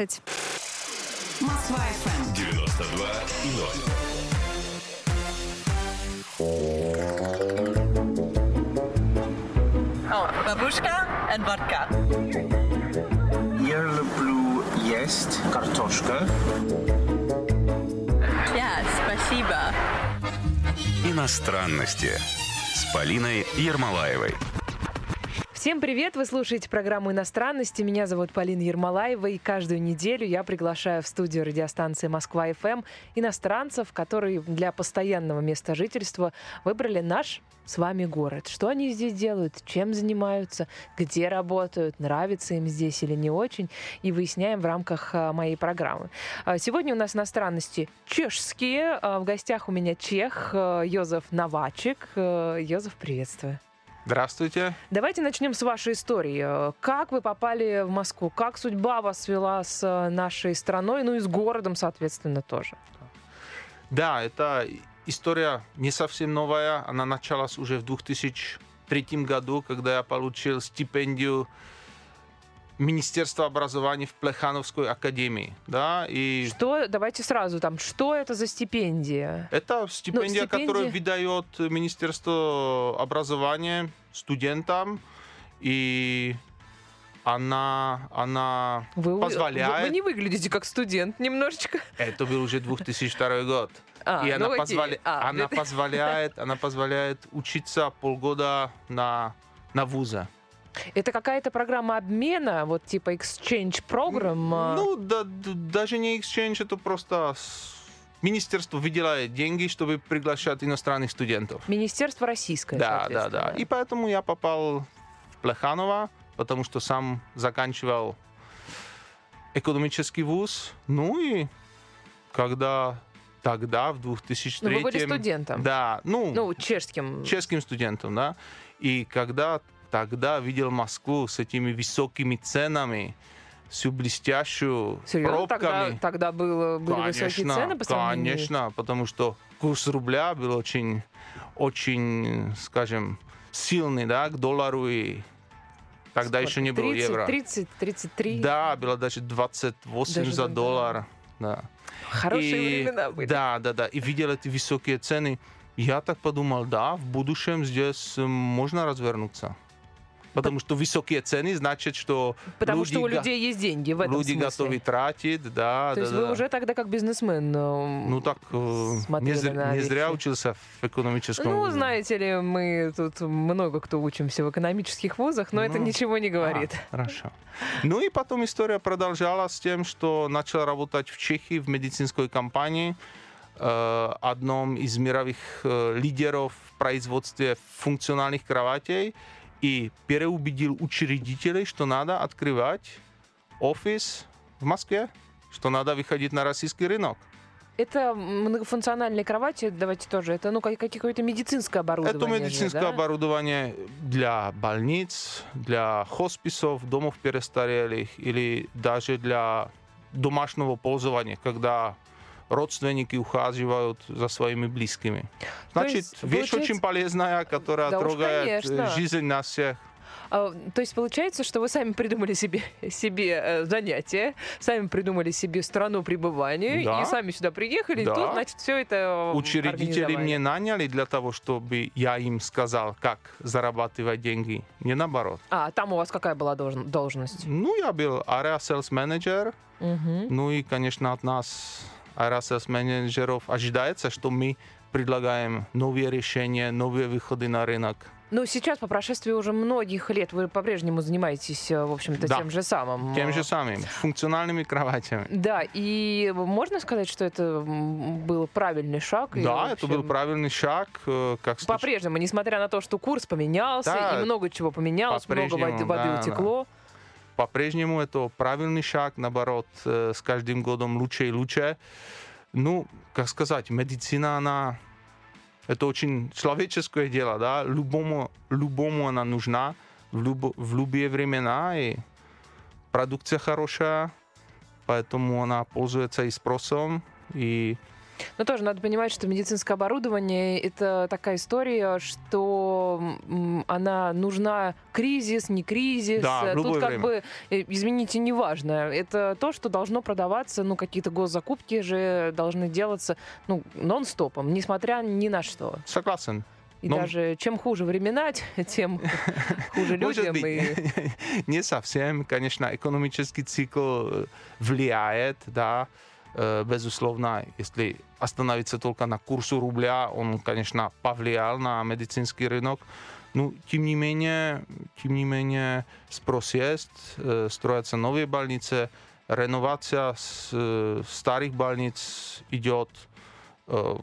Москва FM 92 и 0. Бабушка and vodka. Я люблю есть картошка. Ja, спасибо. Иностранности с Полиной Ермолаевой. Всем привет! Вы слушаете программу «Иностранности». Меня зовут Полина Ермолаева, и каждую неделю я приглашаю в студию радиостанции «Москва-ФМ» иностранцев, которые для постоянного места жительства выбрали наш с вами город. Что они здесь делают, чем занимаются, где работают, нравится им здесь или не очень, и выясняем в рамках а, моей программы. А, сегодня у нас иностранности чешские. А, в гостях у меня чех Йозеф Новачек. Йозеф, приветствую. Здравствуйте. Давайте начнем с вашей истории. Как вы попали в Москву? Как судьба вас свела с э, нашей страной, ну и с городом, соответственно, тоже? Да, это история не совсем новая. Она началась уже в 2003 году, когда я получил стипендию Министерства образования в Плехановской академии, да, и... Что, давайте сразу там, что это за стипендия? Это стипендия, ну, стипендия... которую выдает Министерство образования студентам, и она, она вы, позволяет... Вы, вы не выглядите как студент немножечко. Это был уже 2002 год. А, и она, позволя... а, она, позволяет, она позволяет учиться полгода на, на вуза. Это какая-то программа обмена, вот типа exchange program? Ну, да, даже не exchange, это просто Министерство выделяет деньги, чтобы приглашать иностранных студентов. Министерство российское, Да, да, да. И поэтому я попал в Плеханово, потому что сам заканчивал экономический вуз. Ну и когда тогда, в 2003... Ну, вы были студентом. Да, ну... Ну, чешским. Чешским студентом, да. И когда тогда видел Москву с этими высокими ценами, всю блестящую Серьезно? пробками. Тогда, тогда было, были конечно, высокие цены по сравнению? Конечно, потому что курс рубля был очень, очень, скажем, сильный, да, к доллару и тогда Сколько? еще не было 30, евро. 30, 33? Да, было даже 28 даже за доллар. Да. Хорошие и, времена были. Да, да, да. И видел эти высокие цены. Я так подумал, да, в будущем здесь можно развернуться. Потому что высокие цены значит, что Потому люди, что у людей есть деньги в этом Люди смысле. готовы тратить, да. То да, есть да. вы уже тогда как бизнесмен э, Ну так, э, не, зря, не зря учился в экономическом Ну, вузе. знаете ли, мы тут много кто учимся в экономических вузах, но ну, это ничего не говорит. А, хорошо. Ну и потом история продолжалась с тем, что начал работать в Чехии в медицинской компании, э, одном из мировых лидеров в производстве функциональных кроватей и переубедил учредителей, что надо открывать офис в Москве, что надо выходить на российский рынок. Это многофункциональные кровати, давайте тоже, это ну какое-то медицинское оборудование. Это медицинское же, да? оборудование для больниц, для хосписов, домов престарелых или даже для домашнего пользования, когда родственники ухаживают за своими близкими. Значит, есть, вещь получается... очень полезная, которая да трогает уж, жизнь нас всех. А, то есть получается, что вы сами придумали себе, себе э, занятие, сами придумали себе страну пребывания да. и сами сюда приехали, да. и тут, значит, все это Учредители мне наняли для того, чтобы я им сказал, как зарабатывать деньги, не наоборот. А, там у вас какая была должность? Ну, я был area sales manager, угу. ну и, конечно, от нас RSS менеджеров ожидается, что мы предлагаем новые решения, новые выходы на рынок. Но сейчас, по прошествии уже многих лет, вы по-прежнему занимаетесь, э, в общем-то, да. тем же самым. Тем же самым, функциональными кроватями. Да, и можно сказать, что это был правильный шаг? Да, это был правильный шаг. Э, как По-прежнему, несмотря на то, что курс поменялся, да, и много чего поменялось, много воды, да, утекло. Да по-прежнему это правильный шаг, наоборот, э, с каждым годом лучше и лучше. Ну, как сказать, медицина, она это очень человеческое дело, да, любому, любому она нужна в, люб, в любые времена, и продукция хорошая, поэтому она пользуется и спросом, и Но тоже надо понимать, что медицинское оборудование это такая история, что она нужна кризис, не кризис. Да, Тут как время. бы, э, извините, не важно. Это то, что должно продаваться, ну, какие-то госзакупки же должны делаться, ну, нон-стопом, несмотря ни на что. Согласен. И Ну, даже чем хуже времена, тем хуже людям. и- не совсем, конечно, экономический цикл э, влияет, да, безусловно, если остановиться только на курсу рубля, он, конечно, повлиял на медицинский рынок. Ну, тем не менее, тем не менее, спрос есть, э, строятся новые больницы, реновация э, старых больниц идет, э,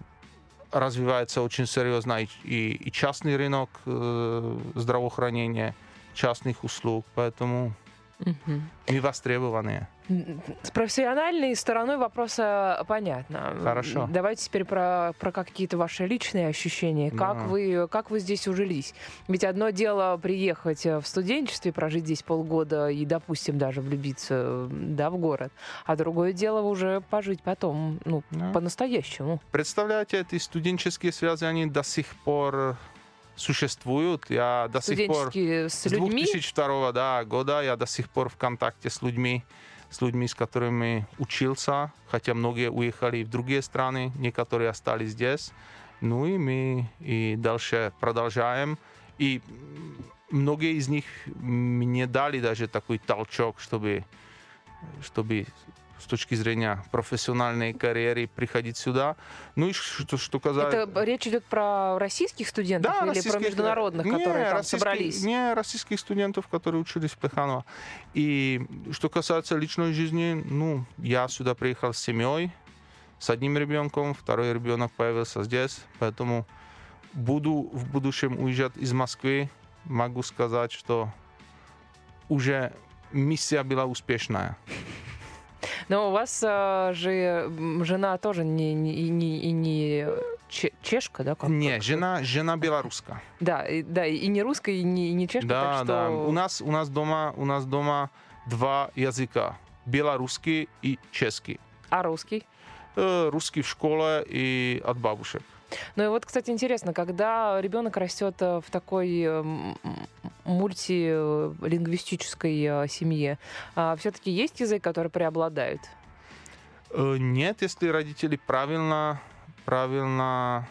развивается очень серьезно и, и, и частный рынок э, здравоохранения, частных услуг, поэтому Мы востребованные. С профессиональной стороной вопроса понятно. Хорошо. Давайте теперь про, про какие-то ваши личные ощущения. Как, Да. вы, как вы здесь ужились? Ведь одно дело приехать э, в студенчестве, прожить здесь полгода и, допустим, даже влюбиться да, в город. А другое дело уже пожить потом, ну, Да. по-настоящему. Представляете, эти студенческие связи, они до сих пор существуют. Я до сих пор... С С людьми. 2002 да, года я до сих пор в контакте с людьми, с людьми, с которыми учился, хотя многие уехали в другие страны, некоторые остались здесь. Ну и мы и дальше продолжаем. И многие из них мне дали даже такой толчок, чтобы, чтобы с точки зрения профессиональной карьеры приходить сюда. Ну и что, что касается... Это речь идет про российских студентов или про российских- международных, Не, которые там собрались? Не, российских студентов, которые учились в Плеханово. И что касается личной жизни, ну, я сюда приехал с семьей, с одним ребенком, второй ребенок появился здесь, поэтому буду в будущем уезжать из Москвы. Могу сказать, что уже миссия была успешная. Но у вас а, же жена тоже не, не, не, не че- чешка, да? Как, Не, как- жена, жена белоруска. Да, и, да, и не русская, и не, и не чешка, Да, так что... да. У нас, у нас дома, у нас дома два языка. Белорусский и чешский. А русский? Э, Русский в школе и от бабушек. Ну и вот, кстати, интересно, когда ребенок растет э, в такой э, мультилингвистической э, семье, все-таки есть язык, который преобладает? Нет, если родители правильно, правильно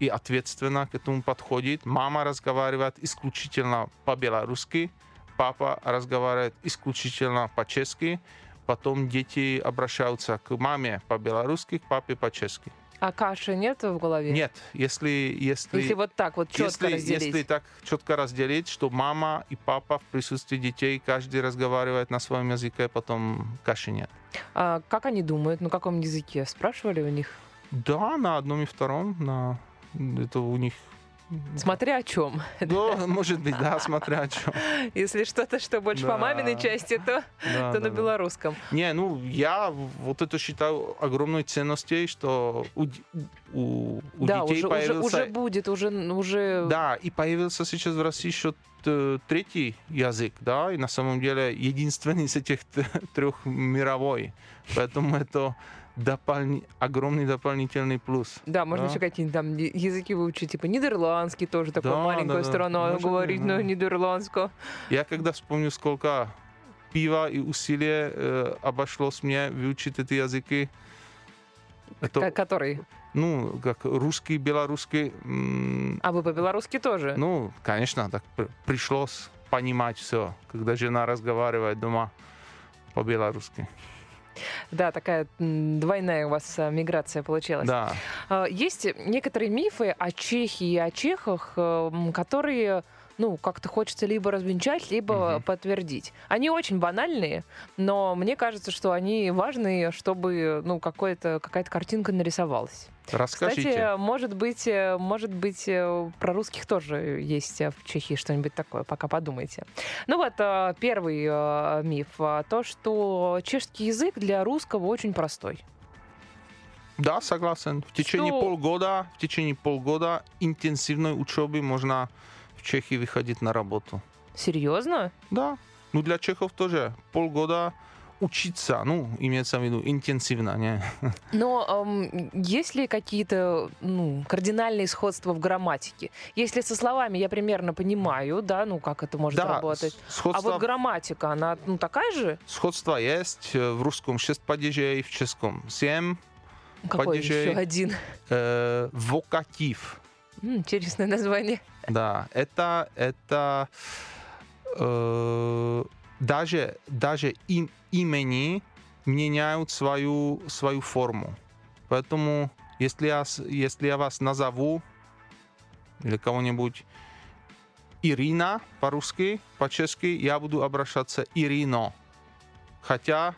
и ответственно к этому подходит. Мама разговаривает исключительно по-белорусски, папа разговаривает исключительно по-чешски, потом дети обращаются к маме по-белорусски, к папе по-чешски. А каши нет в голове? Нет, если, если, Если вот так вот четко если, разделить. если так четко разделить, что мама и папа в присутствии детей, каждый разговаривает на своем языке, потом каши нет. А как они думают? На каком языке? Спрашивали у них? Да, на одном и втором, на это у них. Смотря о чем. Да, может быть, да, смотря о чем. Если что-то, что больше по Да. маминой части, то, Да, то да, на белорусском. Не, ну я вот это считаю огромной ценностью, что у, у, у да, детей уже, уже, появился... уже будет, уже, уже... Да, и появился сейчас в России еще третий язык, да, и на самом деле единственный из этих трех мировой. Поэтому это дополни- огромный дополнительный плюс. Да, можно Да. еще какие-нибудь там языки выучить, типа нидерландский тоже такая Да, маленькая да, да. Может быть, говорить да. нидерландском. Я когда вспомню, сколько пива и усилия э, обошлось мне выучить эти языки, это, Ка- Который? ну, как русский, белорусский, м, А вы по-белорусски тоже? ну, конечно, так пр- пришлось понимать все, когда жена разговаривает дома по-белорусски. Да, такая двойная у вас а, миграция получилась. Да. А, Есть некоторые мифы о Чехии и о чехах, э, которые ну, как-то хочется либо развенчать, либо Мгм. подтвердить. Они очень банальные, но мне кажется, что они важны, чтобы ну, какая-то картинка нарисовалась. Расскажите. Кстати, может быть, э, может быть, э, про русских тоже есть э, в Чехии что-нибудь такое, пока подумайте. Ну вот, первый миф. То, что чешский язык для русского очень простой. Да, согласен. В течение Что- полгода, в течение полгода интенсивной учебы можно в Чехии выходить на работу. Серьезно? Да. Ну, для чехов тоже полгода учиться, ну, имеется в виду интенсивно, не? Но эм, есть ли какие-то ну, кардинальные сходства в грамматике? Если со словами я примерно понимаю, да, ну как это может Да, работать. с- А сходство, вот грамматика, она ну, такая же? сходство есть. Э, В русском 6 падежей, в чешском 7. Какой Падежей. еще один? Э, вокатив. Интересное название. Да, это, это э, даже, даже им, имени меняют свою, свою форму. Поэтому, если я, если я вас назову, или кого-нибудь Ирина по-русски, по-чешски, я буду обращаться Ирино. Хотя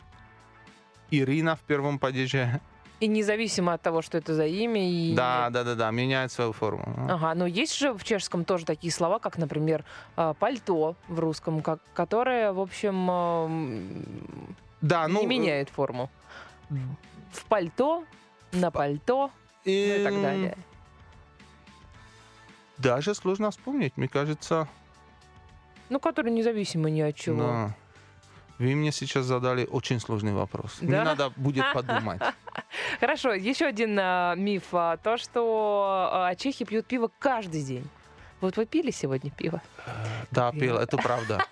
Ирина в первом падеже, И независимо от того, что это за имя. И... да, да, да, да, меняет свою форму. Ага, но есть же в чешском тоже такие слова, как, например, а, пальто в русском, как, которое, в общем, Да, ну, не меняет форму. В пальто, на пальто, ну и так далее. Даже сложно вспомнить, мне кажется. Ну, который независимо ни от чего. да. Вы мне сейчас задали очень сложный вопрос. Мне Да? надо будет подумать. Хорошо, еще один а, миф. а, то, что а, чехи пьют пиво каждый день. Вот вы пили сегодня пиво? Да, пил, это правда.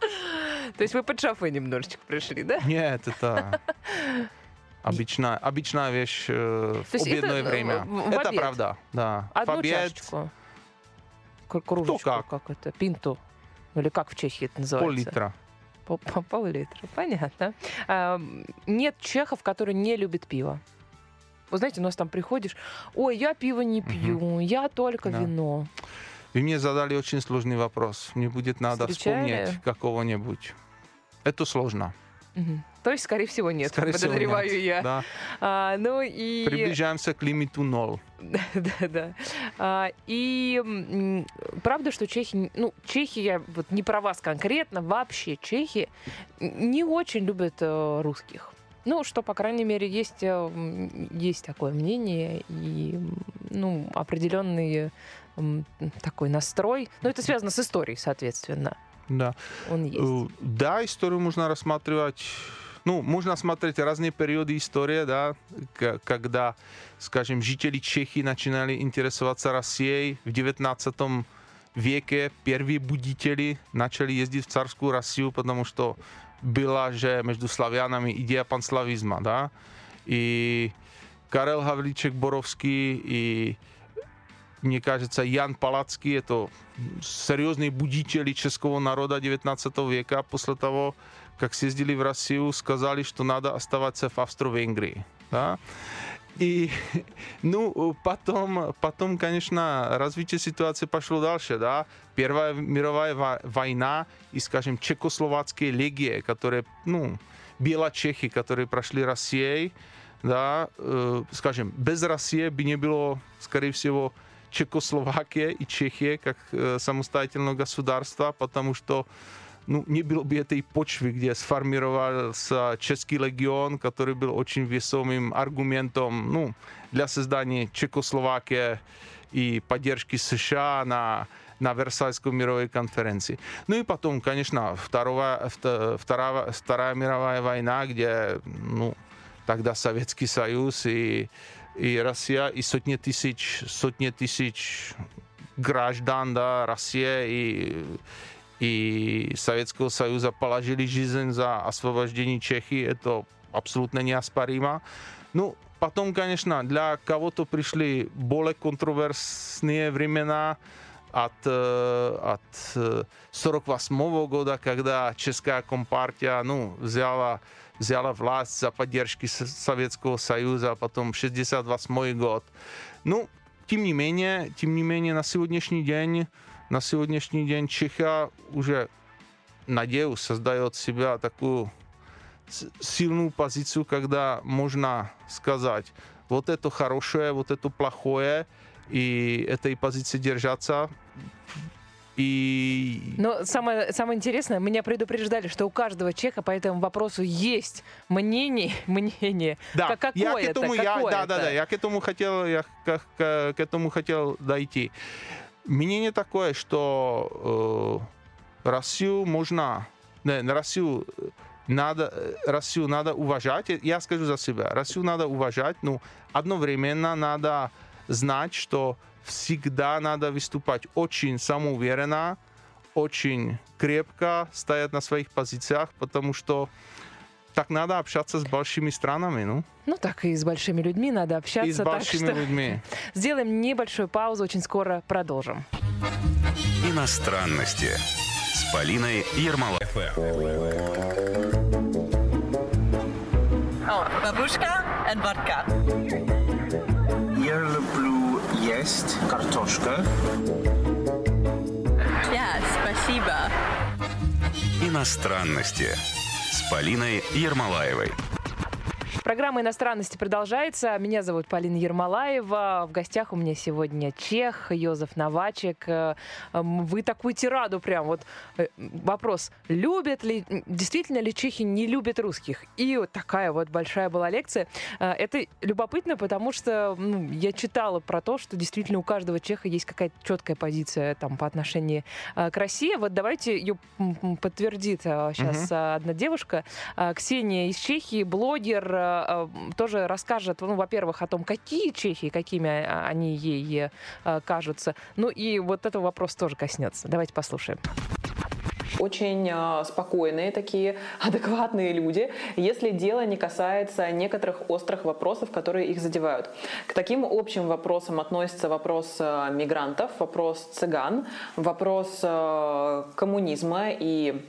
То есть вы под шафы немножечко пришли, да? Нет, это обычная, обычная вещь э, в это, обедное э, время. в- в Это обед? правда, да. В Одну обед чашечку. Кружечку, как. это? Пинту. Или как в Чехии это называется? пол-литра. По, по- пол-литра, понятно. А, нет чехов, которые не любят пиво. Вы знаете, у нас там приходишь, ой, я пиво не пью, я только Да. вино. Вы мне задали очень сложный вопрос. Мне будет надо Встречали? вспомнить какого-нибудь. Это сложно. Мгм. То есть, скорее всего, нет, Скорее всего, подозреваю нет. я. Да. А, ну и... Приближаемся к лимиту ноль. да, да. А, и правда, что чехи, ну, чехи, я вот не про вас конкретно, вообще чехи не очень любят э, русских. Ну, что, по крайней мере, есть, э, есть такое мнение и, ну, определенный такой настрой. Но это связано с историей, соответственно. Да. Он есть. Э, Да, историю можно рассматривать. Ну, можно смотреть разные периоды истории, да, к- когда, скажем, жители Чехии начинали интересоваться Россией в 19 веке. Первые будители начали ездить в царскую Россию, потому что была же между славянами идея панславизма, да. И Karel Havlíček Borovský и мне кажется, Ян Палацкий, это серьезные будители českого народа 19 века, после того, как съездили в Россию, сказали, что надо оставаться в Австро-Венгрии. Да? И, ну, потом, потом, конечно, развитие ситуации пошло дальше, да. Первая мировая ва- война и, скажем, чехословацкие легии, которые, ну, Белочехи, которые прошли Россией, да, э, скажем, без России бы не было, скорее всего, Чехословакия и Чехия как э, самостоятельного государства, потому что ну, не было бы этой почвы, где сформировался легион, который был очень весомым аргументом ну, для создания Чехословакии и поддержки США на, на Версальской мировой конференции. Ну и потом, конечно, второго, вто- вторая, вторая мировая война, где ну, тогда Советский Союз и, и Россия, и сотни тысяч, сотни тысяч граждан да, России и, и Советского Союза положили жизнь за освобождение Чехии. Это абсолютно неоспоримо. Ну, потом, конечно, для кого-то пришли более контроверсные времена от, э, от э, 48 года, когда Česká компартия ну, взяла, взяла власть за поддержки Советского Союза, а потом 68 год. Ну, тем не менее, тем не менее, на сегодняшний день, на сегодняшний день Чехия уже, надеюсь, создает себя такую сильную позицию, когда можно сказать, вот это хорошее, вот это плохое, и этой позиции держаться. И Но самое, самое интересное, меня предупреждали, что у каждого чеха по этому вопросу есть мнение, мнение. Да, Как- я какое к этому, это, я, какое да, да, это? да, я к этому хотел, я к, к- к этому хотел дойти. Мнение такое, что э, Россию можно, не, Россию надо, э, Россию надо уважать. Я скажу за себя. Россию надо уважать, но одновременно надо знать, что всегда надо выступать очень самоуверенно, очень крепко, стоять на своих позициях, потому что так надо общаться с большими странами, ну. Ну так и с большими людьми надо общаться. И с большими так что людьми. Сделаем небольшую паузу, очень скоро продолжим. Иностранности с Полиной Ермолаевой. Oh, бабушка and vodka. Есть картошка. Ja, спасибо. Иностранности с Полиной Ермолаевой. Программа иностранности продолжается. Меня зовут Полина Ермолаева. В гостях у меня сегодня чех Йозеф Новачек. Э, Вы такую тираду прям вот э, вопрос: любят ли действительно ли чехи не любят русских? И вот такая вот большая была лекция. Э, Это любопытно, потому что ну, я читала про то, что действительно у каждого чеха есть какая-то четкая позиция там по отношению к России. Вот давайте ее подтвердит сейчас одна девушка, Ксения из Чехии, блогер, тоже расскажет, ну, во-первых, о том, какие чехи, какими а, они ей э, кажутся. Ну и вот этого вопрос тоже коснется. Давайте послушаем. очень спокойные такие, адекватные люди, если дело не касается некоторых острых вопросов, которые их задевают. К таким общим вопросам относится вопрос мигрантов, вопрос цыган, вопрос коммунизма и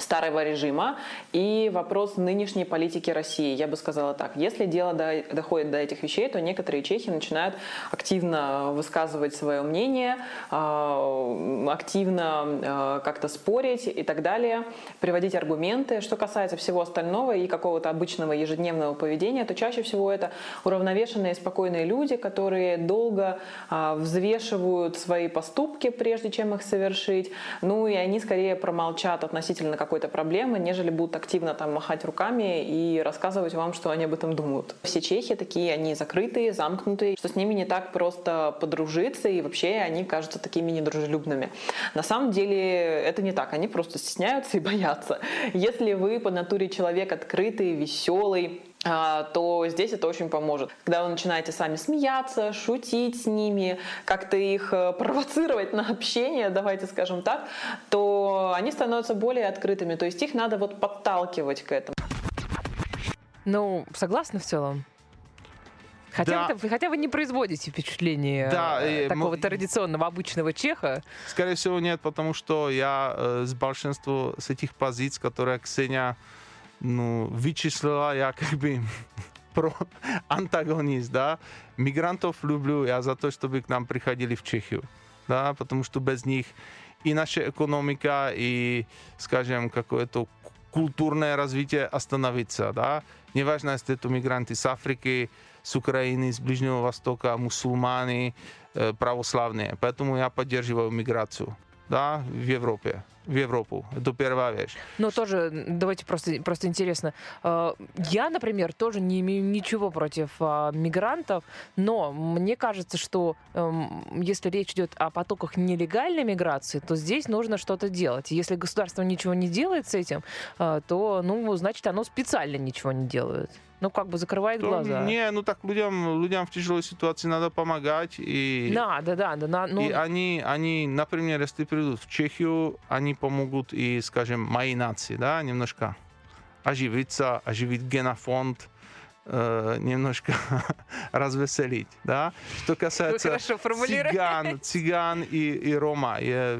старого режима и вопрос нынешней политики России. Я бы сказала так. Если дело до- доходит до этих вещей, то некоторые чехи начинают активно высказывать свое мнение, э, активно э, как-то спорить и так далее, приводить аргументы. Что касается всего остального и какого-то обычного ежедневного поведения, то чаще всего это уравновешенные, спокойные люди, которые долго э, взвешивают свои поступки, прежде чем их совершить. Ну и они скорее промолчат относительно какой-то проблемы, нежели будут активно там махать руками и рассказывать вам, что они об этом думают. Все чехи такие, они закрытые, замкнутые, что с ними не так просто подружиться, и вообще они кажутся такими недружелюбными. На самом деле это не так, они просто стесняются и боятся. Если вы по натуре человек открытый, веселый, то здесь это очень поможет. Когда вы начинаете сами смеяться, шутить с ними, как-то их э, провоцировать на общение, давайте скажем так, то они становятся более открытыми. То есть их надо вот подталкивать к этому. Ну, согласна в целом? Хотя, Да. вы, хотя вы не производите впечатление Да, э, такого мо- традиционного обычного чеха. Скорее всего, нет, потому что я э, с большинством с этих позиций, которые Ксения ну, вычислила, я как бы про антагонист, да. Мигрантов люблю я за то, чтобы к нам приходили в Чехию, да, потому что без них и наша экономика, и, скажем, какое-то ку- культурное развитие остановится, да. Неважно, если это мигранты с Африки, с Украины, с Ближнего Востока, мусульмане, э, православные. Поэтому я поддерживаю миграцию, Да, в Европе, в Европу. Это первая вещь. Но тоже, давайте просто, просто интересно. Э, Я, например, тоже не имею ничего против а, мигрантов, но мне кажется, что эм, если речь идет о потоках нелегальной миграции, то здесь нужно что-то делать. Если государство ничего не делает с этим, э, то, ну, значит, оно специально ничего не делает. Ну, как бы закрывает То глаза. Не, ну так людям, людям в тяжелой ситуации надо помогать. И, Да, да, да, да. на- ну, и они, они, например, если придут в Чехию, они помогут и, скажем, моей нации, да, немножко оживиться, оживить генофонд, э, немножко развеселить, да. Что касается цыган, цыган и, и рома, я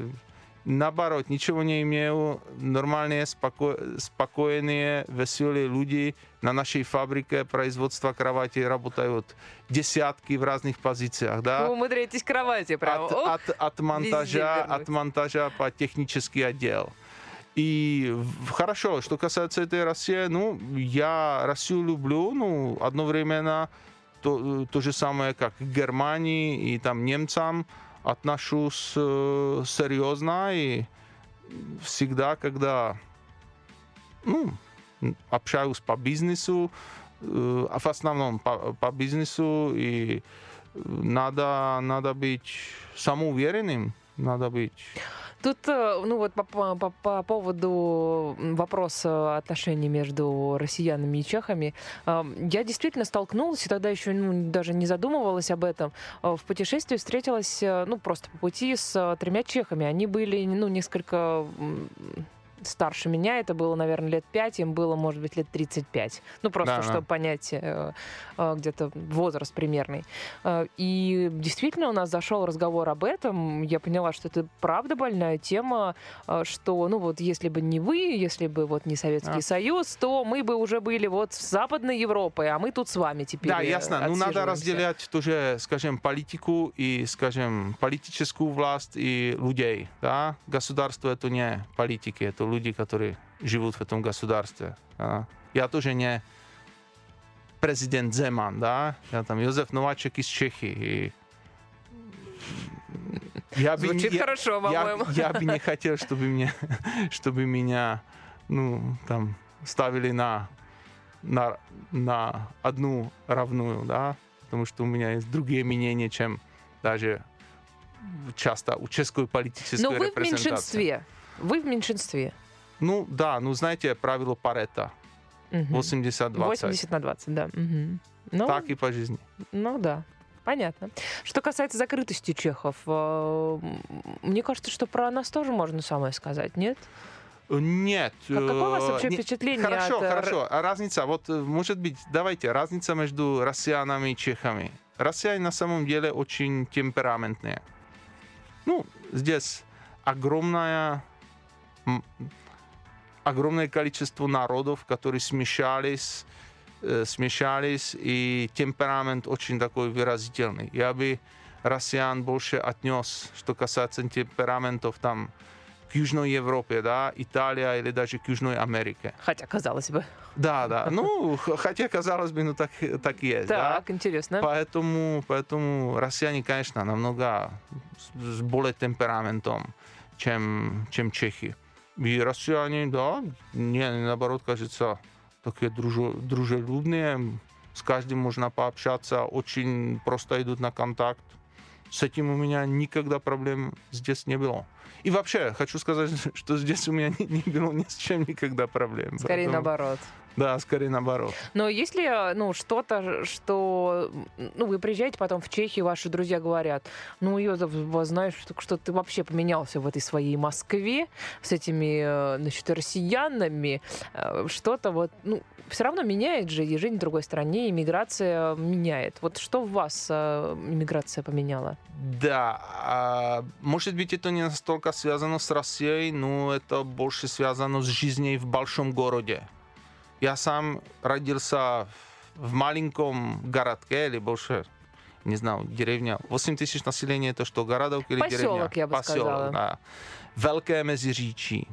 наоборот ничего не имею. Нормальные, споко- спокойные, веселые люди на нашей фабрике производства кровати работают десятки в разных позициях, да вы умудряетесь кровати прям. от, Ох, от, от монтажа, от монтажа по технический отдел. И хорошо, что касается этой России, ну, я Россию люблю, ну, одновременно то, то же самое, как Германии и там немцам отношусь э, серьезно и всегда, когда ну, общаюсь по бизнесу, а в основном по, по бизнесу, и э, надо, надо быть самоуверенным, надо быть... Тут, э, ну вот по, по- по- по поводу вопроса отношений между россиянами и чехами, э, я действительно столкнулась, и тогда еще ну, даже не задумывалась об этом. Э, В путешествии встретилась, ну просто по пути с тремя чехами. Они были, ну, несколько старше меня, это было, наверное, лет 5, им было, может быть, лет 35. Ну, просто, Да, да. чтобы понять э, э, где-то возраст примерный. Э, И действительно у нас зашел разговор об этом. Я поняла, что это правда больная тема, что, ну вот, если бы не вы, если бы вот не Советский А. Союз, то мы бы уже были вот с Западной Европой, а мы тут с вами теперь Да, ясно. Ну, надо разделять тоже, скажем, политику и, скажем, политическую власть и людей. Да? Государство это не политики, это люди, которые живут в этом государстве. да. Я тоже не президент Земан, да? Я там Йозеф Новачек из Чехии. И я бы Звучит не- я- хорошо, я, по-моему. я бы не хотел, чтобы меня, чтобы меня, ну, там, ставили на, на, на одну равную, да, потому что у меня есть другие мнения, чем даже часто у чешской политической Но вы в меньшинстве. Вы в меньшинстве. Ну, да, ну, знаете, правило Паретта, Мгм. 80-20. 80 на 20, да. Мгм. Ну, Так и по жизни. Ну да. Понятно. Что касается закрытости чехов, э, мне кажется, что про нас тоже можно самое сказать, нет? Нет. Как- какое у вас э, вообще не- впечатление Хорошо, от, э, хорошо. А разница, вот э, может быть, давайте, разница между россиянами и чехами. Россияне на самом деле очень темпераментные. Ну, здесь огромная, огромное количество народов, которые смешались, э, смешались, и темперамент очень такой выразительный. Я бы россиян больше отнес, что касается темпераментов там к Южной Европе, да, Италия или даже к Южной Америке. Хотя, казалось бы. Да, да. Ну, хотя, казалось бы, ну так, так и есть, да. Так, интересно. Поэтому, поэтому россияне, конечно, намного с более темпераментом, чем, чем чехи. И россияне, да, мне наоборот кажется, такие дружо- дружелюбные, с каждым можно пообщаться, очень просто идут на контакт. С этим у меня никогда проблем здесь не было. И вообще, хочу сказать, что здесь у меня не, не было ни с чем никогда проблем. Скорее Поэтому- наоборот. Да, скорее наоборот. Но есть ли э, ну, что-то, что... Ну, вы приезжаете потом в Чехию, ваши друзья говорят, ну, Йозеф, знаешь, что, что ты вообще поменялся в этой своей Москве с этими, э, значит, россиянами. Э, Что-то вот, ну, все равно меняет же, и жизнь в другой стране, иммиграция меняет. Вот что в вас иммиграция поменяла? Да, а, может быть, это не настолько связано с Россией, но это больше связано с жизнью в большом городе. Я сам родился в маленьком городке, или больше, не знаю, деревня. 8 тысяч населения, это что, городок или деревня? Поселок, я бы Поселок, сказала. да. Великое Мезиричи.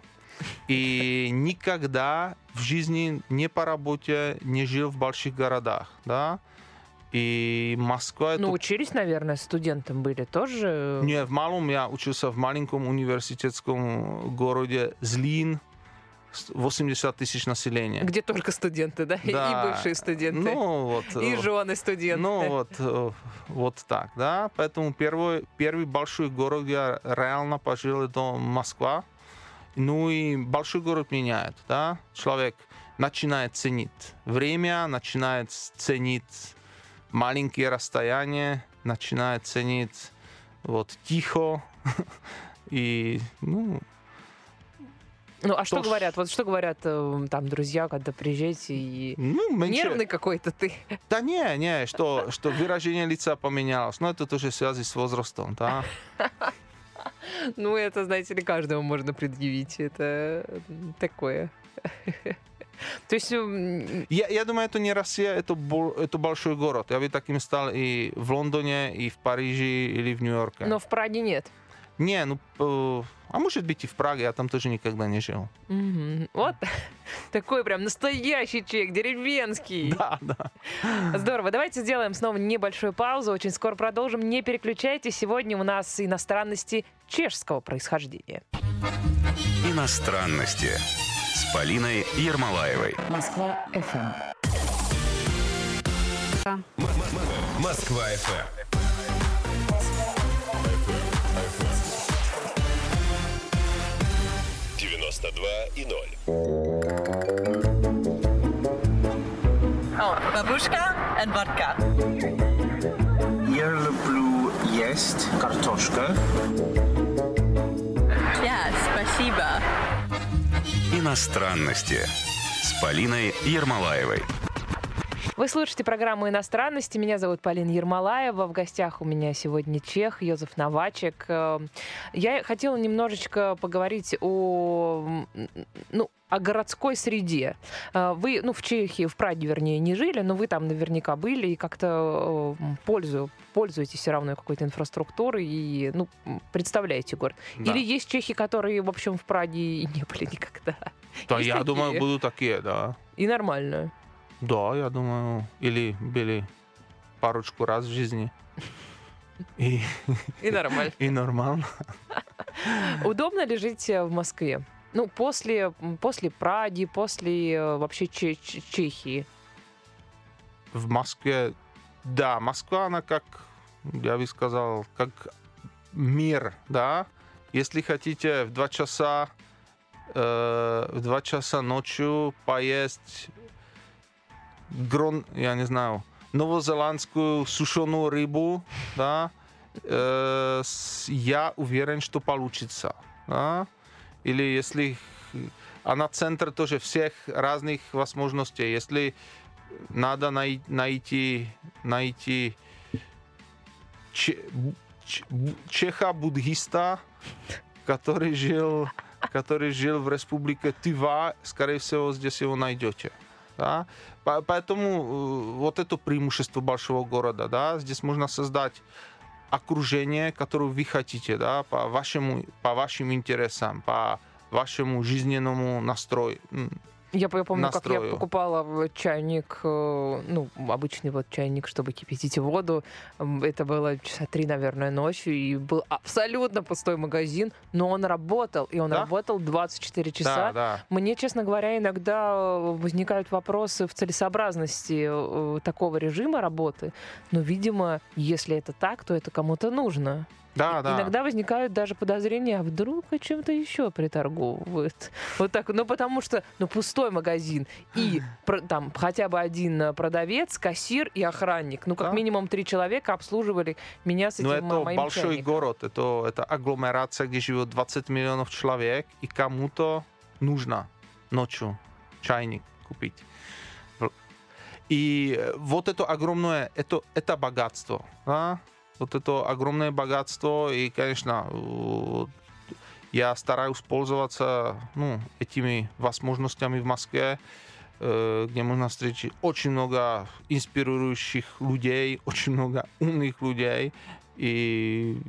И никогда в жизни не по работе не жил в больших городах, да. И Москва это Ну, учились, наверное, студентом были тоже? не, в малом я учился в маленьком университетском городе Злин, 80 тысяч населения. Где только студенты, да? Да. И бывшие студенты. Ну вот. И э, жены студенты. Ну вот, э, вот так, да. Поэтому первый, первый большой город я реально пожил это Москва. Ну и большой город меняет, да. Человек начинает ценить время, начинает ценить маленькие расстояния, начинает ценить вот тихо и ну Ну, а что То, говорят? Вот что говорят э, там друзья, когда приезжаете и... ну меньше- Нервный какой-то ты. Да не, не, что, что выражение лица поменялось. Но это тоже связано с возрастом, да. Ну, это, знаете ли, каждому можно предъявить. Это такое. То есть, м, Я, я думаю, это не Россия, это, это большой город. Я бы таким стал и в Лондоне, и в Париже, или в Нью-Йорке. но в Праге нет. Не, ну, э, а может быть и в Праге, я там тоже никогда не жил. Мгм. Вот такой прям настоящий человек, деревенский. Да, да. Здорово. Давайте сделаем снова небольшую паузу. Очень скоро продолжим. Не переключайтесь. Сегодня у нас иностранности чешского происхождения. Иностранности с Полиной Ермолаевой. Москва FM. Москва FM. 92 и 0. Oh, babushka and vodka. Я люблю есть картошка. Yeah, спасибо. Иностранности с Полиной Ермолаевой. Вы слушаете программу «Иностранности». Меня зовут Полина Ермолаева. В гостях у меня сегодня чех Йозеф Новачек. Э, Я хотела немножечко поговорить о, ну, о городской среде. Э, Вы, ну, в Чехии, в Праге, вернее, не жили, но вы там наверняка были и как-то э, пользу, пользуетесь все равно какой-то инфраструктурой и, ну, представляете город. Да. Или есть чехи, которые, в общем, в Праге и не были никогда. Да, Есть я такие? думаю, будут такие, да. И нормально. Да, я думаю, или были парочку раз в жизни. И, И нормально. и нормально. Удобно ли жить э, в Москве? Ну, после, после Праги, после э, вообще Че- Че- Чехии. В Москве, да, Москва, она как, я бы сказал, как мир, да. Если хотите в два часа, э, в два часа ночью поесть грон, я не знаю, новозеландскую сушеную рыбу, да, э, я уверен, что получится. Да? Или если она центр тоже всех разных возможностей. Если надо най- найти, найти че- ч- бу- чеха-буддиста, который жил, который жил в республике Тыва, скорее всего, здесь его найдете. Да? По- Поэтому э, вот это преимущество большого города. Да? Здесь можно создать окружение, которое вы хотите, да, по, вашему, по вашим интересам, по вашему жизненному настрою. Я, я помню, как я Настрою. покупала чайник, э, ну, обычный вот чайник, чтобы кипятить воду. М, Это было часа три, наверное, ночью, и был абсолютно пустой магазин, но он работал, и он Да? работал 24 часа. Да, да. Мне, честно говоря, иногда э, возникают вопросы в целесообразности э, такого режима работы. Но, видимо, если это так, то это кому-то нужно. Да, да. Иногда возникают даже подозрения, а вдруг о чем-то еще приторговывают. Вот так, ну потому что, ну пустой магазин и там хотя бы один э, продавец, кассир и охранник. Ну как Да. минимум три человека обслуживали меня с этим Но мо- это моим большой чайником. город, это, это агломерация, где живет 20 миллионов человек, и кому-то нужно ночью чайник купить. И э, вот это огромное, это, это богатство. да? Вот это огромное богатство, и, конечно, я стараюсь пользоваться ну, этими возможностями в Москве, э, где можно встретить очень много инспирирующих людей, очень много умных людей. И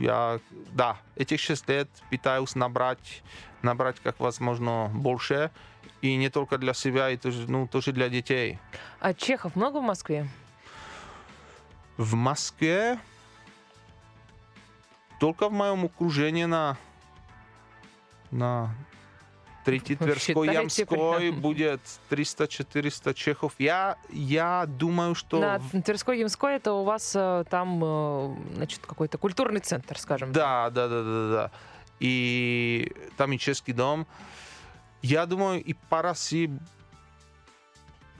я, да, этих шесть лет пытаюсь набрать, набрать как возможно больше. И не только для себя, и тоже, ну, тоже для детей. А чехов много в Москве? В Москве только в моем окружении на, на Третий Тверской, Ямской прям? будет 300-400 чехов. Я, я думаю, что... На Тверской Ямской это у вас э, там, э, значит, какой-то культурный центр, скажем. Да, да, да, да, да. И там и чешский дом. Я думаю, и по России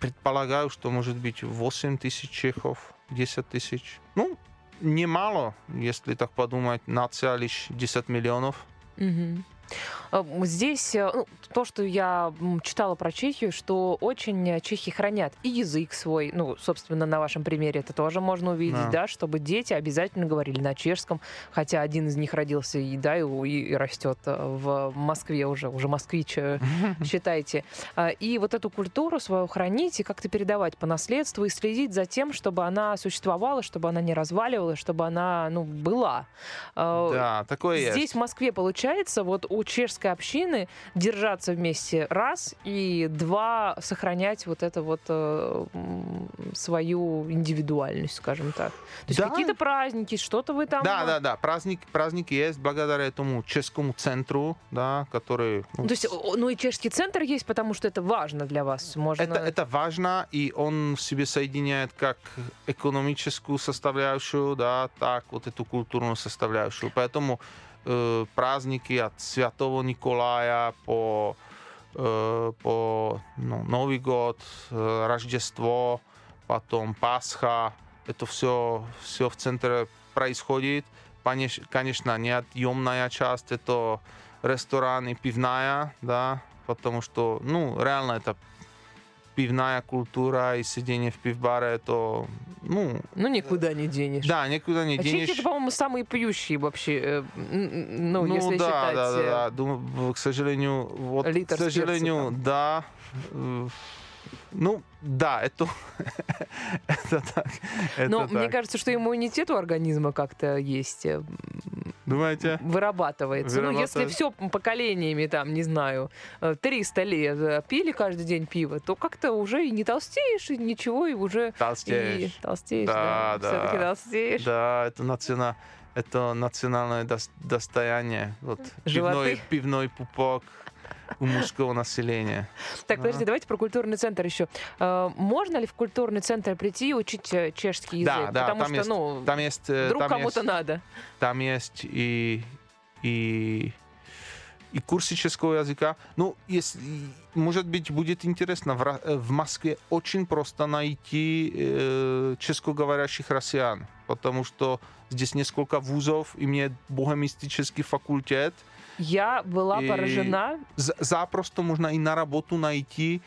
предполагаю, что может быть 8 тысяч чехов, 10 тысяч. Ну, немало, если так подумать, нация лишь 10 миллионов. Мгм. Э, Здесь э, ну, то, что я читала про Чехию, что очень э, чехи хранят и язык свой. Ну, собственно, на вашем примере это тоже можно увидеть, Да. да, чтобы дети обязательно говорили на чешском, хотя один из них родился и да и, и- растет в Москве уже, уже москвич, считайте. А, И вот эту культуру свою хранить и как-то передавать по наследству и следить за тем, чтобы она существовала, чтобы она не разваливалась, чтобы она, ну, была. Э, Да, такое Здесь, есть. в Москве, получается, вот у чешской общины держаться вместе раз и два сохранять вот это вот э, свою индивидуальность, скажем так. То есть Да. какие-то праздники, что-то вы там... Да, да, да, праздник, праздник есть благодаря этому чешскому центру, да, который... ну, То есть, ну и чешский центр есть, потому что это важно для вас. Можно... Это, это важно, и он в себе соединяет как экономическую составляющую, да, так вот эту культурную составляющую. Поэтому э, праздники от Святого Николая по, э, по ну, Новый год, э, Рождество, потом Пасха. Это все, все в центре происходит. Конечно, неотъемная часть это рестораны, пивная, да, потому что, ну, реально это пивная культура и сидение в пивбаре, это, ну, Ну, никуда не денешь. да, никуда не А денешь. чехи, по-моему, самые пьющие вообще, э, м, ну, если да, считать... да, да, э, да. Думаю, к сожалению, вот, литр к сожалению, спирта да. Э, Ну, да, это, это так. Это Но так. мне кажется, что иммунитет у организма как-то есть, э, Думаете? вырабатывается. Ну, если все поколениями, там, не знаю, э, 300 лет э, пили каждый день пиво, то как-то уже и не толстеешь, и ничего, и уже... И Толстеешь. толстеешь, Да, да. да. Все-таки толстеешь. Да, это, национа... это национальное дос- достояние. Вот, Животы. пивной, пивной пупок у мужского населения. Так, подожди, давайте про культурный центр еще. Э, Можно ли в культурный центр прийти и учить э, чешский язык? Да, да, Потому там что, есть, ну, там есть, э, вдруг кому-то надо. там есть и, и, и курсы чешского языка. Ну, если, может быть, будет интересно, в, э, в Москве очень просто найти э, чешскоговорящих россиян, потому что здесь несколько вузов, имеет богомистический факультет. Я была И- поражена. За- запросто можно и на работу найти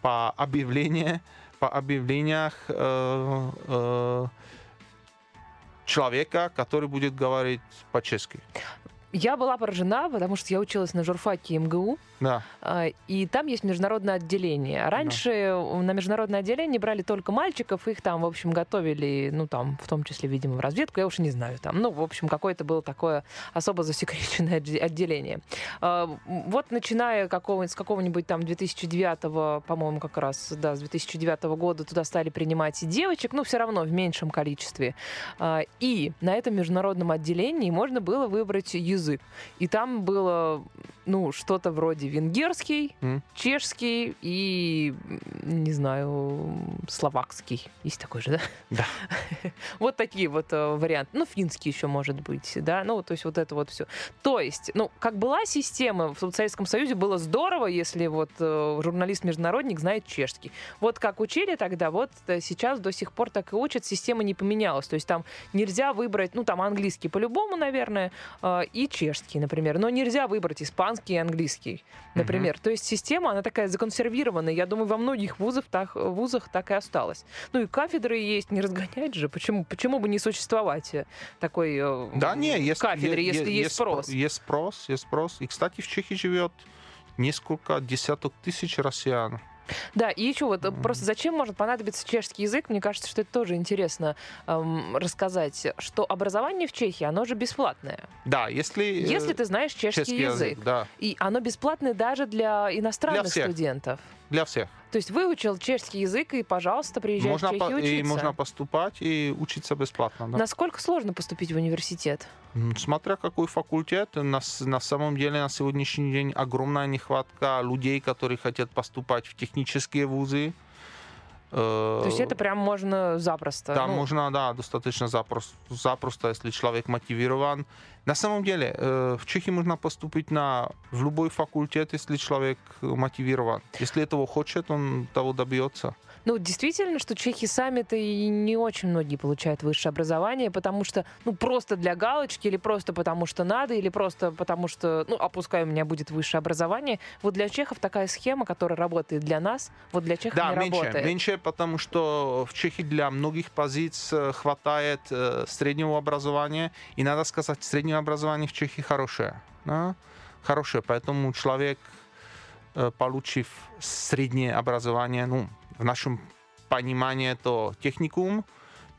по объявлению, по объявлениях э, э, человека, который будет говорить по-чешски. Я была поражена, потому что я училась на журфаке МГУ, Да. а, и там есть международное отделение. Раньше на международное отделение брали только мальчиков, их там, в общем, готовили, ну, там, в том числе, видимо, в разведку, я уж не знаю, там, ну, в общем, какое-то было такое особо засекреченное отде- отделение. А, Вот начиная какого, с какого-нибудь там 2009, по-моему, как раз, да, с 2009 года туда стали принимать и девочек, ну, все равно в меньшем количестве. А, И на этом международном отделении можно было выбрать язык. И там было, ну, что-то вроде венгерский, М. чешский и, не знаю, словакский. Есть такой же, да? Да. Вот такие вот э, варианты. Ну, финский еще может быть, да? Ну, то есть вот это вот все. То есть, ну, как была система в Советском Союзе, было здорово, если вот э, журналист-международник знает чешский. Вот как учили тогда, вот э, сейчас до сих пор так и учат, система не поменялась. То есть там нельзя выбрать, ну, там английский по-любому, наверное, и чешский, например. Но нельзя выбрать испанский и английский, например. То есть система, она такая законсервированная. Я думаю, во многих вузах так, вузах так и осталось. Ну и кафедры есть, не разгонять же. Почему, почему бы не существовать э, такой э, Да, не, есть, кафедры, е- если е- есть спрос? Есть спрос, есть спрос. И, кстати, в Чехии живет несколько десяток тысяч россиян. Да, и еще вот э, просто зачем может понадобиться чешский язык? Мне кажется, что это тоже интересно эм, рассказать, что образование в Чехии, оно же бесплатное. Да, если... э, Если ты знаешь чешский, язык. Да, И оно бесплатное даже для иностранных всех. студентов. Для всех. То есть выучил чешский язык, и, пожалуйста, приезжай Можно, в Чехию по- учиться. и можно поступать и учиться бесплатно. да. Насколько сложно поступить в университет? Смотря какой факультет, на, на самом деле на сегодняшний день огромная нехватка людей, которые хотят поступать в технические вузы. Э, То есть это прям можно запросто. Там ну, можно, да, достаточно запросто, запросто, если человек мотивирован. На самом деле, э, в Чехии можно поступить на, в любой факультет, если человек мотивирован. Если этого хочет, он того добьется. Ну, действительно, что чехи сами-то и не очень многие получают высшее образование, потому что, ну, просто для галочки, или просто потому что надо, или просто потому что, ну, а пускай у меня будет высшее образование. Вот для чехов такая схема, которая работает для нас, вот для чехов Да, не меньше, работает. меньше, потому что в Чехии для многих позиций э, хватает э, среднего образования. И надо сказать, среднее образование в Чехии хорошее. да? Хорошее, поэтому человек, э, получив среднее образование, ну, в нашем понимании это техникум,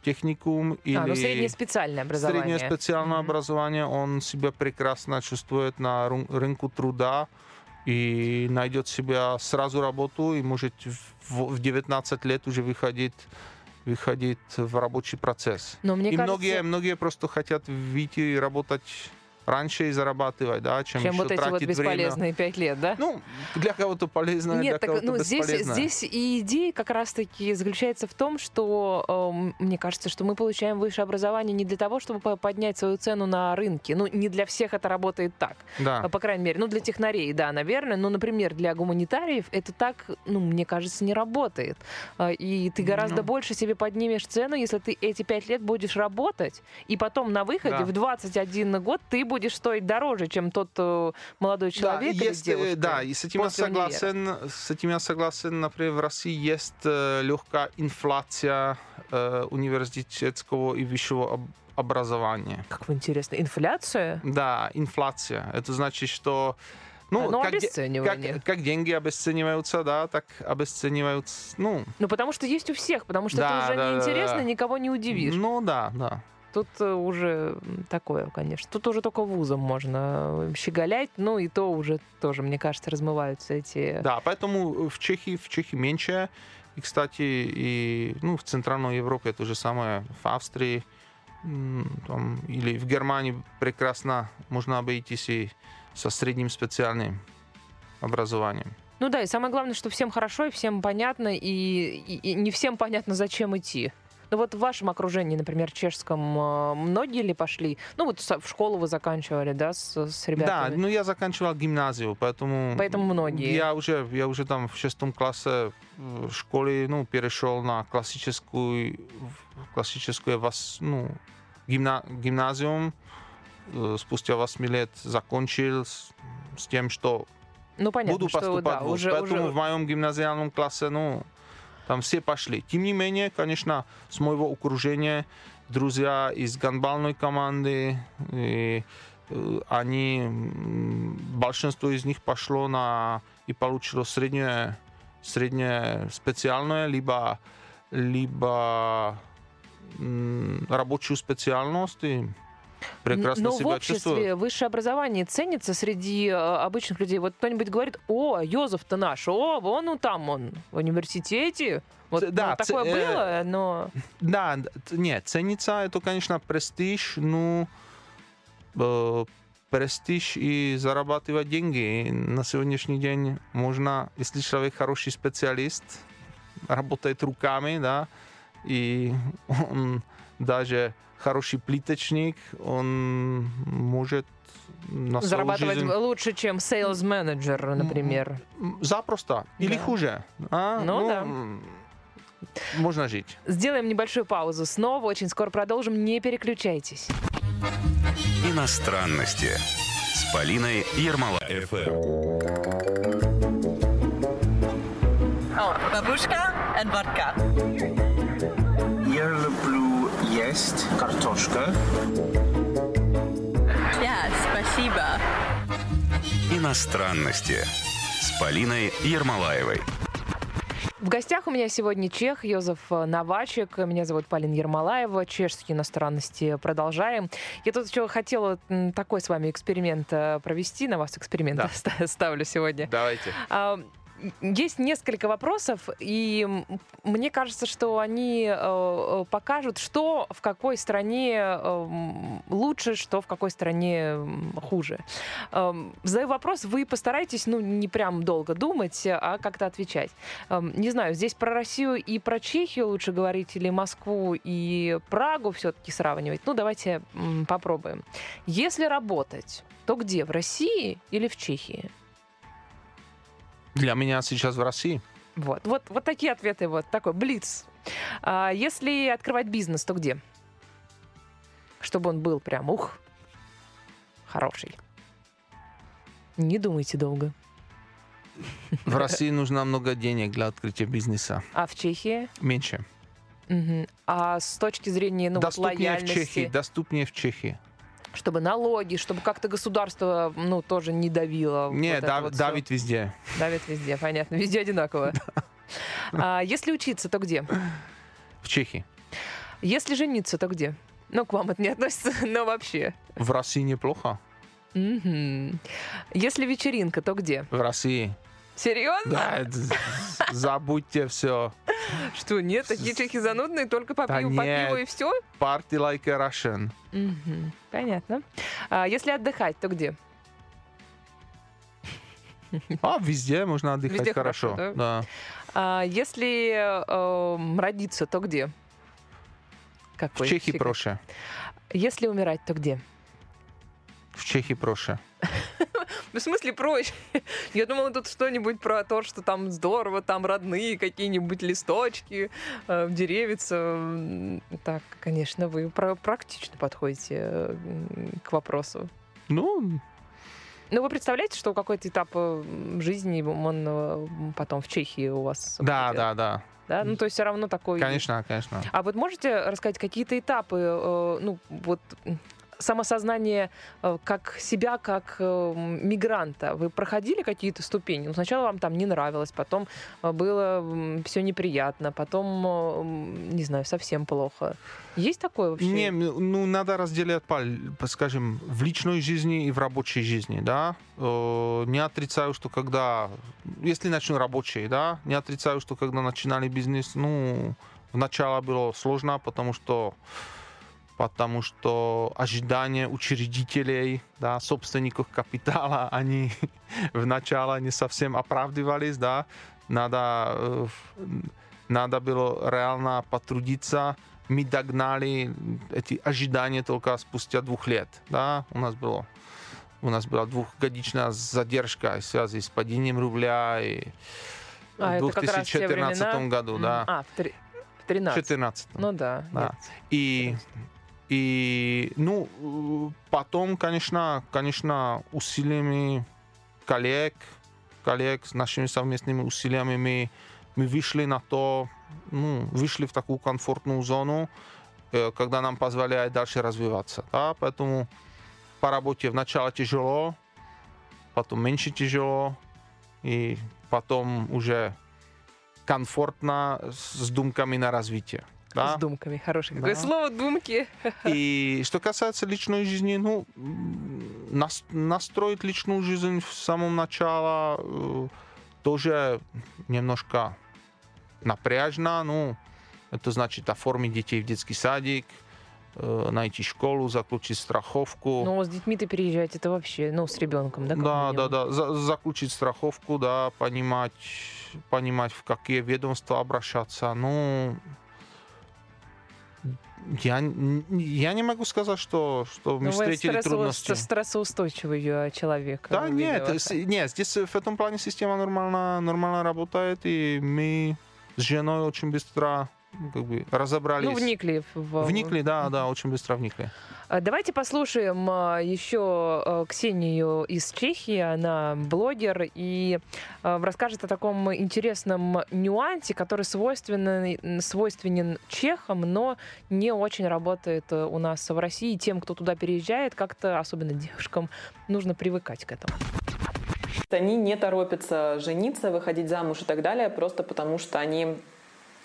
техникум или... А, ну, среднее специальное образование. Среднее специальное Мгм. образование, он себя прекрасно чувствует на рынку труда и найдет себя сразу работу и может в, в 19 лет уже выходить выходить в рабочий процесс. Но мне и кажется... многие, многие просто хотят выйти и работать раньше и зарабатывать, да, чем, Чем еще вот эти вот тратить бесполезные пять лет, да? Ну, для кого-то полезно, для Нет, так, кого-то ну, здесь, здесь и идея как раз-таки заключается в том, что эм, мне кажется, что мы получаем высшее образование не для того, чтобы по- поднять свою цену на рынке. Ну, не для всех это работает так. Да. А, По крайней мере, ну, для технарей, да, наверное. Но, например, для гуманитариев это так, ну, мне кажется, не работает. А, И ты гораздо Ну. больше себе поднимешь цену, если ты эти пять лет будешь работать, и потом на выходе Да. в 21 год ты будешь стоить дороже, чем тот э, молодой человек или есть, э, девушка. да, и с этим я после универа. согласен. С этим я согласен. Например, в России есть э, легкая инфляция университетского и высшего об- образования. Как вы интересно, инфляция? Да, инфляция. Это значит, что ну, А, ну, как, обесценивание. как, как деньги обесцениваются, да, так обесцениваются, ну, Ну, потому что есть у всех, потому что Да, это уже да, да, неинтересно, да. никого не удивишь. ну да, да. Тут э, уже такое, конечно. Тут уже только вузом можно э, щеголять, ну и то уже тоже, мне кажется, размываются эти... Да, поэтому в Чехии, в Чехии меньше. И, кстати, и ну, в Центральной Европе то же самое, в Австрии там, или в Германии прекрасно можно обойтись и со средним специальным образованием. Ну да, и самое главное, что всем хорошо и всем понятно, и, и- и не всем понятно, зачем идти. Ну вот в вашем окружении, например, чешском, э, многие ли пошли? Ну вот в школу вы заканчивали, да, с, с Да, ребятами? ну я заканчивал гимназию, поэтому... Поэтому многие. Я уже, я уже там в шестом классе в школе ну, перешел на классическую, классическую вас, ну, гимна, гимназиум. Э, Спустя 8 лет закончил с, с тем, что Ну понятно, буду что поступать да, в уже, Поэтому уже в моем гимназиальном классе, ну, там все пошли. Тем не менее, конечно, с моего окружения друзья из гандбальной команды, и, э, они, большинство из них пошло на и получило среднее, среднее специальное, либо, либо рабочую специальность. Прекрасно Но в себя обществе чувствуют. высшее образование ценится среди э, обычных людей. Вот кто-нибудь говорит, о, Йозеф-то наш, о, вон он там, он в университете. Вот Ц- да, ну, такое ц- э, было, но... Да, нет, ценится это, конечно, престиж, ну, э, престиж и зарабатывать деньги. И На сегодняшний день можно, если человек хороший специалист, работает руками, да, и он даже хороший плиточник, он может на Зарабатывать жизнь- лучше, чем sales менеджер, например. Запросто. Или Да. хуже. А? Ну да. м, Можно жить. Сделаем небольшую паузу. Снова очень скоро продолжим. Не переключайтесь. Иностранности с Полиной Ермолаевой. FM. Oh, babushka есть картошка. Yeah, спасибо. Иностранности с Полиной Ермолаевой. В гостях у меня сегодня чех Йозеф Новачек. Меня зовут Полина Ермолаева. Чешские иностранности продолжаем. Я тут еще хотела такой с вами эксперимент э, провести. На вас эксперимент Да. ста- ставлю сегодня. Давайте. Есть несколько вопросов, и мне кажется, что они э, э, покажут, что в какой стране э, м, лучше, что в какой стране м, хуже. Эм, Задаю вопрос, вы постарайтесь, ну, не прям долго думать, а как-то отвечать. Эм, Не знаю, здесь про Россию и про Чехию лучше говорить, или Москву и Прагу все-таки сравнивать. Ну, давайте попробуем. Если работать, то где? В России или в Чехии? Для меня сейчас в России. Вот, вот, вот такие ответы, вот такой блиц. А если открывать бизнес, то где? Чтобы он был прям, ух, хороший. Не думайте долго. В России нужно много денег для открытия бизнеса. А в Чехии? Меньше. Мгм. А с точки зрения ну, вот, доступнее в лояльности, Чехии. Доступнее в Чехии. Чтобы налоги, чтобы как-то государство ну, тоже не давило. Не, вот дав- вот давит везде. Давит везде, понятно. Везде одинаково. А если учиться, то где? В Чехии. Если жениться, то где? Ну, к вам это не относится, но вообще. В России неплохо. Мгм. Если вечеринка, то где? В России. Серьезно? Да, это- забудьте все. Что, нет, такие чехи занудные, только по Да пиву, по нет. пиву и все? Party like a Russian. Понятно. А если отдыхать, то где? А, везде можно отдыхать Везде хорошо. хорошо, да? А если эм, родиться, то где? В Какой Чехии секрет? проще. Если умирать, то где? В Чехии проще. Ну, в смысле проще? Я думала, тут что-нибудь про то, что там здорово, там родные какие-нибудь листочки, э, деревица. Так, конечно, вы практично подходите к вопросу. Ну, Ну, вы представляете, что какой-то этап жизни, он э, потом в Чехии у вас да, будет? да, да. Да? Ну, то есть все равно такой... Конечно, конечно. А вот можете рассказать какие-то этапы, э, ну, вот самосознание э, как себя, как э, мигранта? Вы проходили какие-то ступени? Ну, сначала вам там не нравилось, потом э, было все неприятно, потом, не знаю, совсем плохо. Есть такое вообще? Не, ну, надо разделять, скажем, в личной жизни и в рабочей жизни, да. Не отрицаю, что когда, если начну рабочий, да, не отрицаю, что когда начинали бизнес, ну, вначале было сложно, потому что потому что ожидания учредителей, да, собственников капитала, они вначале не совсем оправдывались, да, надо, э, надо было реально потрудиться, мы догнали эти ожидания только спустя двух лет, да, у нас было у нас была двухгодичная задержка в связи с падением рубля и А, в это как раз те 2014 времена? году, да. А, в 13. 14. Ну да. Да. нет. И, и, ну, потом, конечно, конечно, усилиями коллег, коллег, с нашими совместными усилиями мы, мы вышли на то, ну, вышли в такую комфортную зону, э, когда нам позволяет дальше развиваться. Да? Поэтому по работе вначале тяжело, потом меньше тяжело, и потом уже комфортно с думками на развитие. Да? С думками. Хорошее какое Да. слово думки. И что касается личной жизни, ну, нас- настроить личную жизнь в самом начале э, тоже немножко напряжно. Ну, это значит оформить детей в детский садик, э, найти школу, заключить страховку. Ну, с детьми-то переезжать, это вообще, ну, с ребенком, да? Да, да, да. За- заключить страховку, да, понимать, понимать, в какие ведомства обращаться. Ну, я, я не могу сказать, что, что мы Ну, вы встретили трудности. стрессоустойчивый э, человек. Да, э, нет, нет, здесь в этом плане система нормально, нормально работает, и мы с женой очень быстро ну, как бы, разобрались. Ну, вникли в... Вникли, да, да, очень быстро вникли. А, Давайте послушаем а, еще Ксению из Чехии. Она блогер и расскажет о таком интересном нюансе, который свойственен, свойственен чехам, но не очень работает э, у нас в России. Тем, кто туда переезжает, как-то, особенно девушкам, нужно привыкать к этому. Они не торопятся жениться, выходить замуж и так далее, просто потому что они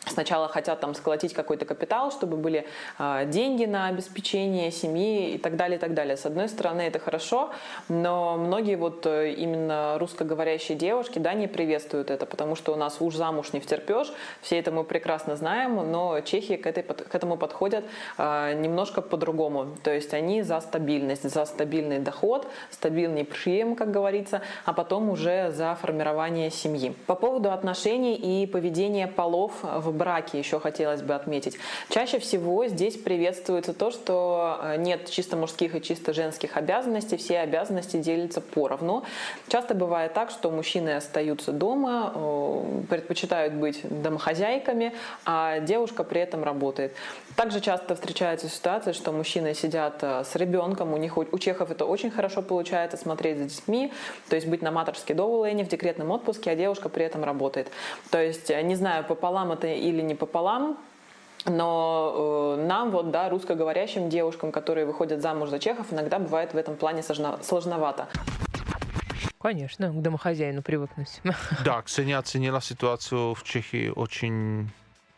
Сначала хотят там сколотить какой-то капитал, чтобы были э, деньги на обеспечение семьи и так далее, и так далее. С одной стороны, это хорошо, но многие вот э, именно русскоговорящие девушки, да, не приветствуют это, потому что у нас уж замуж не втерпешь, все это мы прекрасно знаем, но чехи к, этой, к этому подходят э, немножко по-другому. То есть они за стабильность, за стабильный доход, стабильный прием, как говорится, а потом уже за формирование семьи. По поводу отношений и поведения полов в браке еще хотелось бы отметить. Чаще всего здесь приветствуется то, что э, нет чисто мужских и чисто женских обязанностей, все обязанности делятся поровну. Часто бывает так, что мужчины остаются дома, э, предпочитают быть домохозяйками, а девушка при этом работает. Также часто встречается ситуация, что мужчины сидят э, с ребенком, у них у чехов это очень хорошо получается смотреть за детьми, то есть быть на матерской доволене в декретном отпуске, а девушка при этом работает. То есть не знаю, пополам это или не пополам, но э, нам, вот, да, русскоговорящим девушкам, которые выходят замуж за чехов, иногда бывает в этом плане сложно- сложновато. Конечно, к домохозяину привыкнуть. Да, Ксения оценила ситуацию в Чехии очень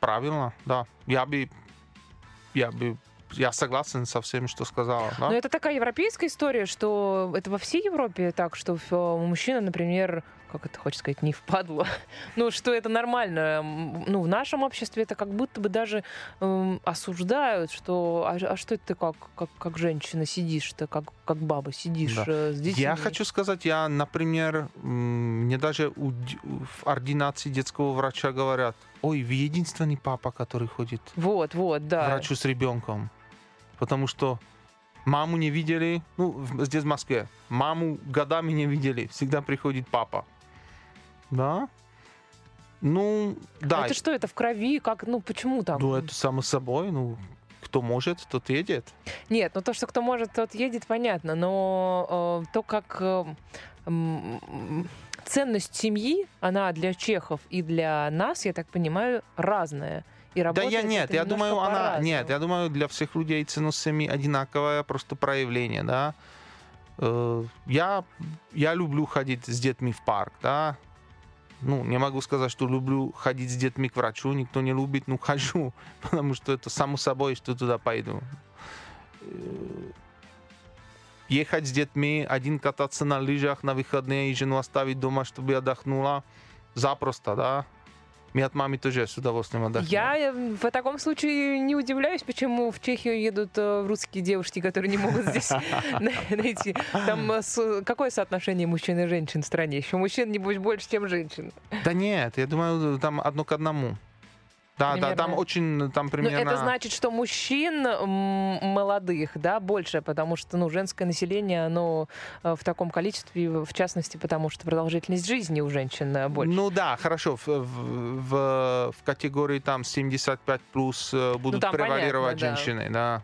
правильно, да. Я бы, я бы я согласен со всем, что сказала. да. Но это такая европейская история, что это во всей Европе так, что э, мужчина, например, как это хочется сказать, не впадло. ну, что это нормально. Ну, в нашем обществе это как будто бы даже эм, осуждают, что а, а что это ты как, как, как женщина сидишь-то, как, как баба сидишь Да. э, с детьми? Я хочу сказать, я, например, мне даже у в ординации детского врача говорят, ой, вы единственный папа, который ходит Вот, вот, к да. врачу с ребенком. Потому что маму не видели, ну, здесь в Москве, маму годами не видели, всегда приходит папа. Да? Ну, да. Это что, это в крови? Как, ну, почему так? Ну, это само собой, ну, кто может, тот едет. Нет, ну то, что кто может, тот едет, понятно. Но э, то, как э, м, ценность семьи, она для чехов и для нас, я так понимаю, разная. И Да я нет, я думаю, она... Нет, я думаю, для всех людей ценность семьи одинаковое просто проявление, да. Э, Я, я люблю ходить с детьми в парк, да. Ну, не могу сказать, что люблю ходить с детьми к врачу, никто не любит, ну, хожу, потому что это само собой, что туда пойду. Э, Ехать с детьми, один кататься на лыжах на выходные и жену оставить дома, чтобы отдохнула, запросто, да. Мы от мамы тоже с удовольствием отдохнем. Я э, в таком случае не удивляюсь, почему в Чехию едут э, русские девушки, которые не могут здесь на- найти. Там э, какое соотношение мужчин и женщин в стране? Еще мужчин, небось, больше, чем женщин. Да нет, я думаю, там одно к одному. Да, да, там Примерно. очень, там Ну, примерно... это значит, что мужчин молодых, да, больше, потому что, ну, женское население, оно э, в таком количестве, в частности, потому что продолжительность жизни у женщин э, больше. Ну да, хорошо, в, в, в- категории там 75 плюс э, будут Ну, там понятно, превалировать да. женщины, да.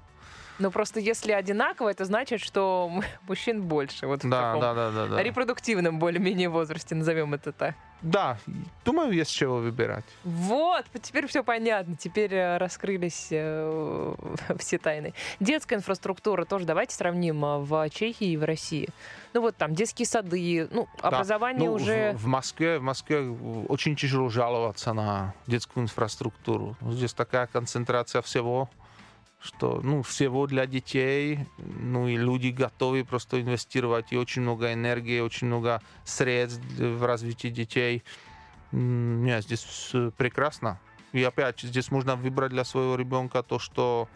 Но просто если одинаково, это значит, что мужчин больше. Вот в Да, таком да, да, да, да. репродуктивном более-менее возрасте, назовем это так. Да, думаю, есть чего выбирать. Вот, теперь все понятно, теперь э, раскрылись э, все тайны. Детская инфраструктура тоже давайте сравним э, в Чехии и в России. Ну вот там детские сады, ну Да. образование Ну, уже... В, в Москве, в Москве очень тяжело жаловаться на детскую инфраструктуру. Здесь такая концентрация всего, что, ну, всего для детей, ну, и люди готовы просто инвестировать и очень много энергии, очень много средств в развитие детей. Нет, здесь прекрасно. И опять, здесь можно выбрать для своего ребенка то, что...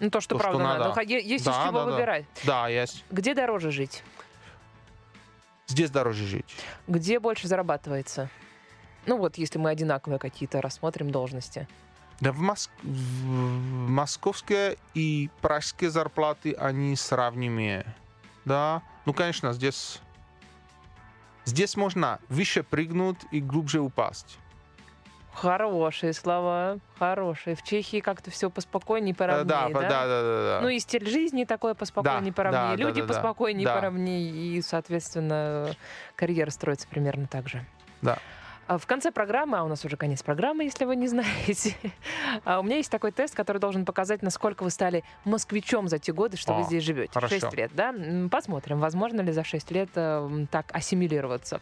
Ну то, что то, что правда надо. надо. Ну, Есть из Да, чего да, да. выбирать. Да, есть. Где дороже жить? Здесь дороже жить. Где больше зарабатывается? Ну вот, если мы одинаковые какие-то рассмотрим должности. Да, в, Моск... в московские и пражские зарплаты, они сравнимые. Да, ну, конечно, здесь... Здесь можно выше прыгнуть и глубже упасть. Хорошие слова, хорошие. В Чехии как-то все поспокойнее, поровнее, да, да? да, да, да, да. Ну и стиль жизни такой поспокойнее, Да, поровнее. да, Люди да, да. поспокойнее, Да. поровнее. И, соответственно, карьера строится примерно так же. Да. А В конце программы, а у нас уже конец программы, если вы не знаете, а у меня есть такой тест, который должен показать, насколько вы стали москвичом за те годы, что вы О, здесь живете. хорошо. 6 лет, да? Посмотрим, возможно ли за 6 лет э, так ассимилироваться.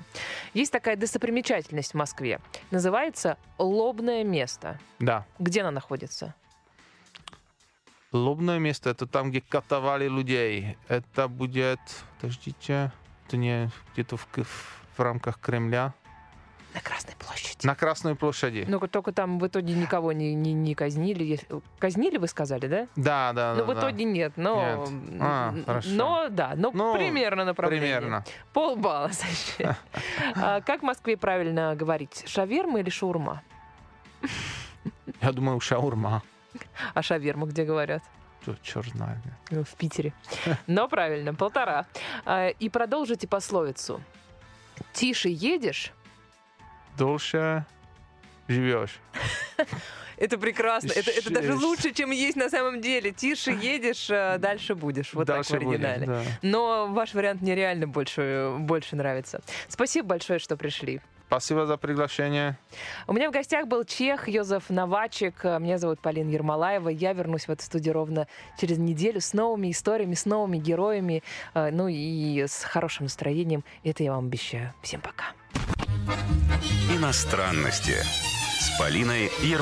Есть такая достопримечательность в Москве. Называется Лобное место. Да. Где она находится? Лобное место, это там, где катовали людей. Это будет, подождите, это не где-то в, К- в рамках Кремля. На Красной площади. На Красной площади. Ну, только там в итоге никого не, не, не казнили. Казнили, вы сказали, да? Да, да, ну, да. в да. итоге нет, но... Нет. А, хорошо. Но, да, но Ну, примерно направление. Примерно. Полбалла, значит. А Как в Москве правильно говорить? Шаверма или шаурма? Я думаю, шаурма. А шаверма где говорят? Черт знает. Ну, В Питере. Но правильно, полтора. А, И продолжите пословицу. Тише едешь, Дольше живешь. Это прекрасно. Это, это даже лучше, чем есть на самом деле. Тише едешь, а дальше будешь. Вот Дальше так в будет, оригинале. да. Но ваш вариант мне реально больше, больше нравится. Спасибо большое, что пришли. Спасибо за приглашение. У меня в гостях был чех Йозеф Новачек. Меня зовут Полина Ермолаева. Я вернусь в эту студию ровно через неделю с новыми историями, с новыми героями, э, ну и с хорошим настроением. Это я вам обещаю. Всем пока. Иностранности с Полиной Ермолаевой.